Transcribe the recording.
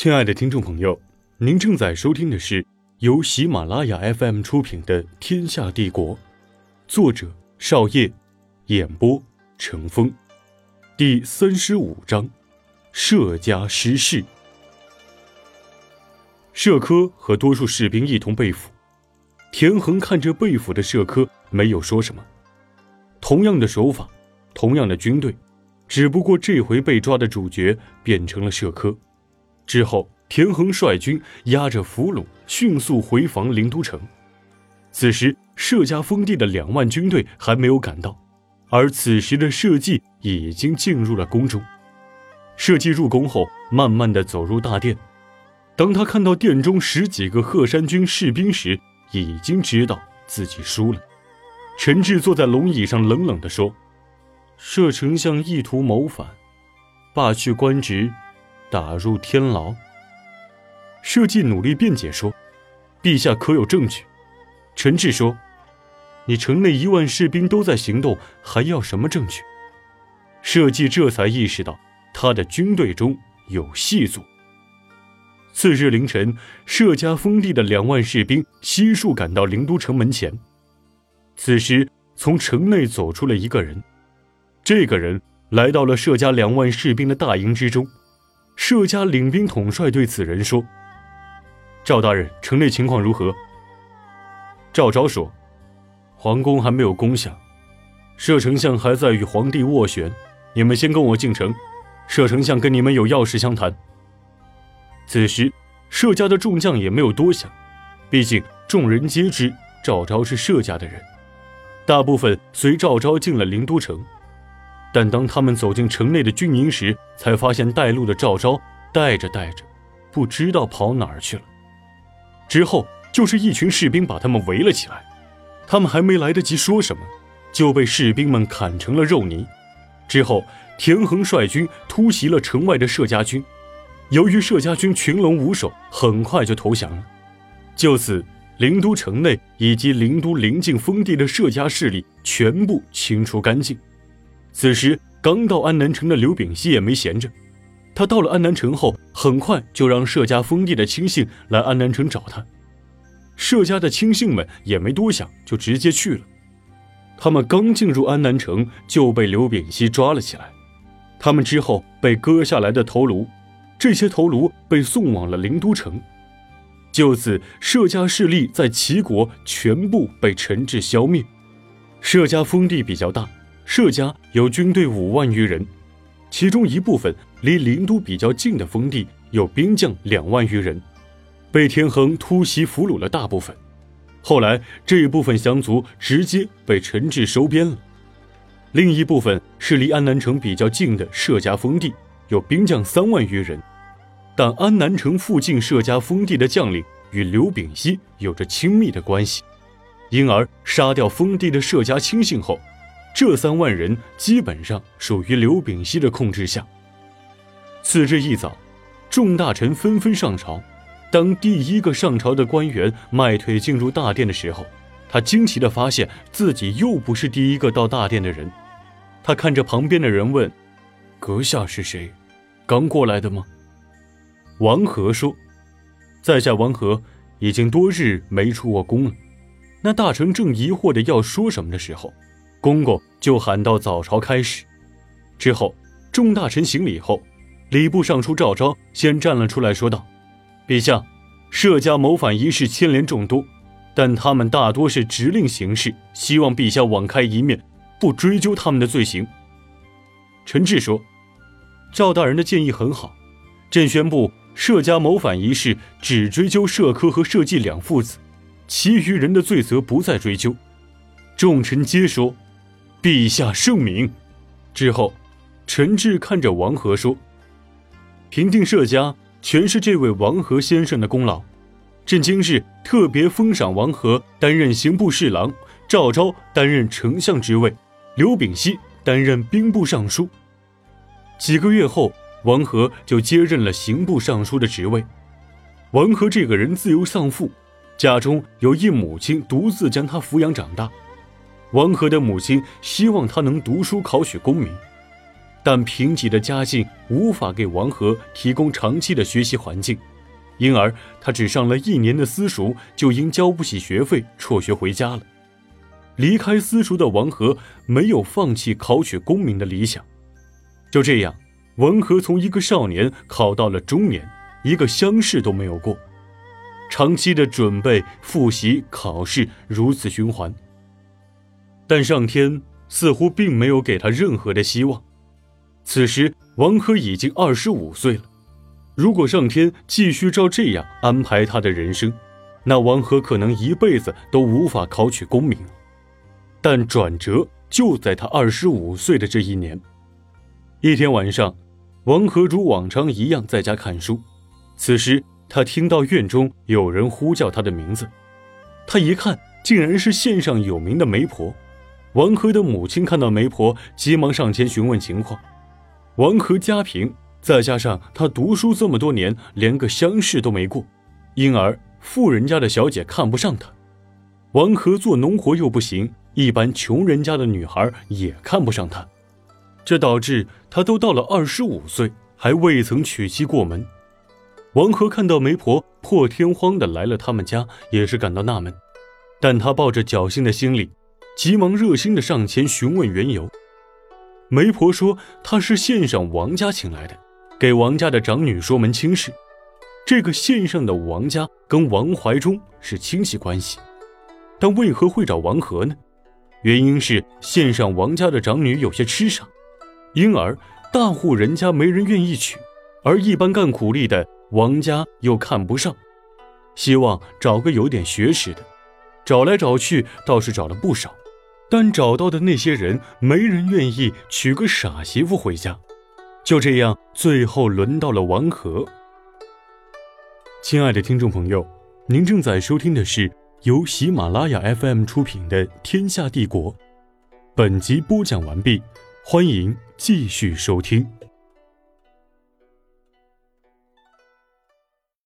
亲爱的听众朋友，您正在收听的是由喜马拉雅 FM 出品的《天下帝国》，作者少叶，演播成风，第三十五章：社家失势。社科和多数士兵一同被俘，田横看着被俘的社科，没有说什么。同样的手法，同样的军队。只不过这回被抓的主角变成了社科，之后田横率军押着俘虏迅速回防灵都城。此时社家封地的两万军队还没有赶到，而此时的社稷已经进入了宫中。社稷入宫后，慢慢的走入大殿。当他看到殿中十几个鹤山军士兵时，已经知道自己输了。陈志坐在龙椅上，冷冷地说。摄丞相意图谋反，罢去官职，打入天牢。社稷努力辩解说：“陛下可有证据？”陈志说：“你城内一万士兵都在行动，还要什么证据？”社稷这才意识到他的军队中有细作。次日凌晨，社家封地的两万士兵悉数赶到灵都城门前。此时，从城内走出了一个人。这个人来到了社家两万士兵的大营之中，社家领兵统帅对此人说：“赵大人，城内情况如何？”赵昭说：“皇宫还没有攻下，摄丞相还在与皇帝斡旋，你们先跟我进城，摄丞相跟你们有要事相谈。”此时，社家的众将也没有多想，毕竟众人皆知赵昭是社家的人，大部分随赵昭进了灵都城。但当他们走进城内的军营时，才发现带路的赵昭带着带着，不知道跑哪儿去了。之后就是一群士兵把他们围了起来，他们还没来得及说什么，就被士兵们砍成了肉泥。之后，田横率军突袭了城外的社家军，由于社家军群龙无首，很快就投降了。就此，灵都城内以及灵都临近封地的社家势力全部清除干净。此时刚到安南城的刘秉熙也没闲着，他到了安南城后，很快就让社家封地的亲信来安南城找他。社家的亲信们也没多想，就直接去了。他们刚进入安南城，就被刘秉熙抓了起来。他们之后被割下来的头颅，这些头颅被送往了灵都城。就此，社家势力在齐国全部被陈志消灭。社家封地比较大。社家有军队五万余人，其中一部分离灵都比较近的封地有兵将两万余人，被田横突袭俘虏了大部分。后来这一部分降卒直接被陈志收编了。另一部分是离安南城比较近的社家封地，有兵将三万余人，但安南城附近社家封地的将领与刘秉熙有着亲密的关系，因而杀掉封地的设家亲信后。这三万人基本上属于刘秉熙的控制下。次日一早，众大臣纷纷上朝。当第一个上朝的官员迈腿进入大殿的时候，他惊奇地发现自己又不是第一个到大殿的人。他看着旁边的人问：“阁下是谁？刚过来的吗？”王和说：“在下王和，已经多日没出过宫了。”那大臣正疑惑的要说什么的时候。公公就喊到早朝开始，之后众大臣行礼后，礼部尚书赵昭先站了出来说道：“陛下，社家谋反一事牵连众多，但他们大多是直令行事，希望陛下网开一面，不追究他们的罪行。”陈志说：“赵大人的建议很好，朕宣布社家谋反一事只追究社科和社稷两父子，其余人的罪责不再追究。”众臣皆说。陛下圣明。之后，陈志看着王和说：“平定社家，全是这位王和先生的功劳。朕今日特别封赏王和担任刑部侍郎，赵昭担任丞相之位，刘秉熙担任兵部尚书。几个月后，王和就接任了刑部尚书的职位。王和这个人自幼丧父，家中有一母亲独自将他抚养长大。”王和的母亲希望他能读书考取功名，但贫瘠的家境无法给王和提供长期的学习环境，因而他只上了一年的私塾，就因交不起学费辍学回家了。离开私塾的王和没有放弃考取功名的理想，就这样，王和从一个少年考到了中年，一个乡试都没有过。长期的准备、复习、考试，如此循环。但上天似乎并没有给他任何的希望。此时，王珂已经二十五岁了。如果上天继续照这样安排他的人生，那王珂可能一辈子都无法考取功名。但转折就在他二十五岁的这一年。一天晚上，王珂如往常一样在家看书，此时。他听到院中有人呼叫他的名字，他一看，竟然是县上有名的媒婆。王和的母亲看到媒婆，急忙上前询问情况。王和家贫，再加上他读书这么多年，连个乡试都没过，因而富人家的小姐看不上他。王和做农活又不行，一般穷人家的女孩也看不上他，这导致他都到了二十五岁，还未曾娶妻过门。王和看到媒婆破天荒的来了他们家，也是感到纳闷，但他抱着侥幸的心理，急忙热心的上前询问缘由。媒婆说她是县上王家请来的，给王家的长女说门亲事。这个县上的王家跟王怀忠是亲戚关系，但为何会找王和呢？原因是县上王家的长女有些痴傻，因而大户人家没人愿意娶，而一般干苦力的。王家又看不上，希望找个有点学识的，找来找去倒是找了不少，但找到的那些人没人愿意娶个傻媳妇回家。就这样，最后轮到了王和。亲爱的听众朋友，您正在收听的是由喜马拉雅 FM 出品的《天下帝国》，本集播讲完毕，欢迎继续收听。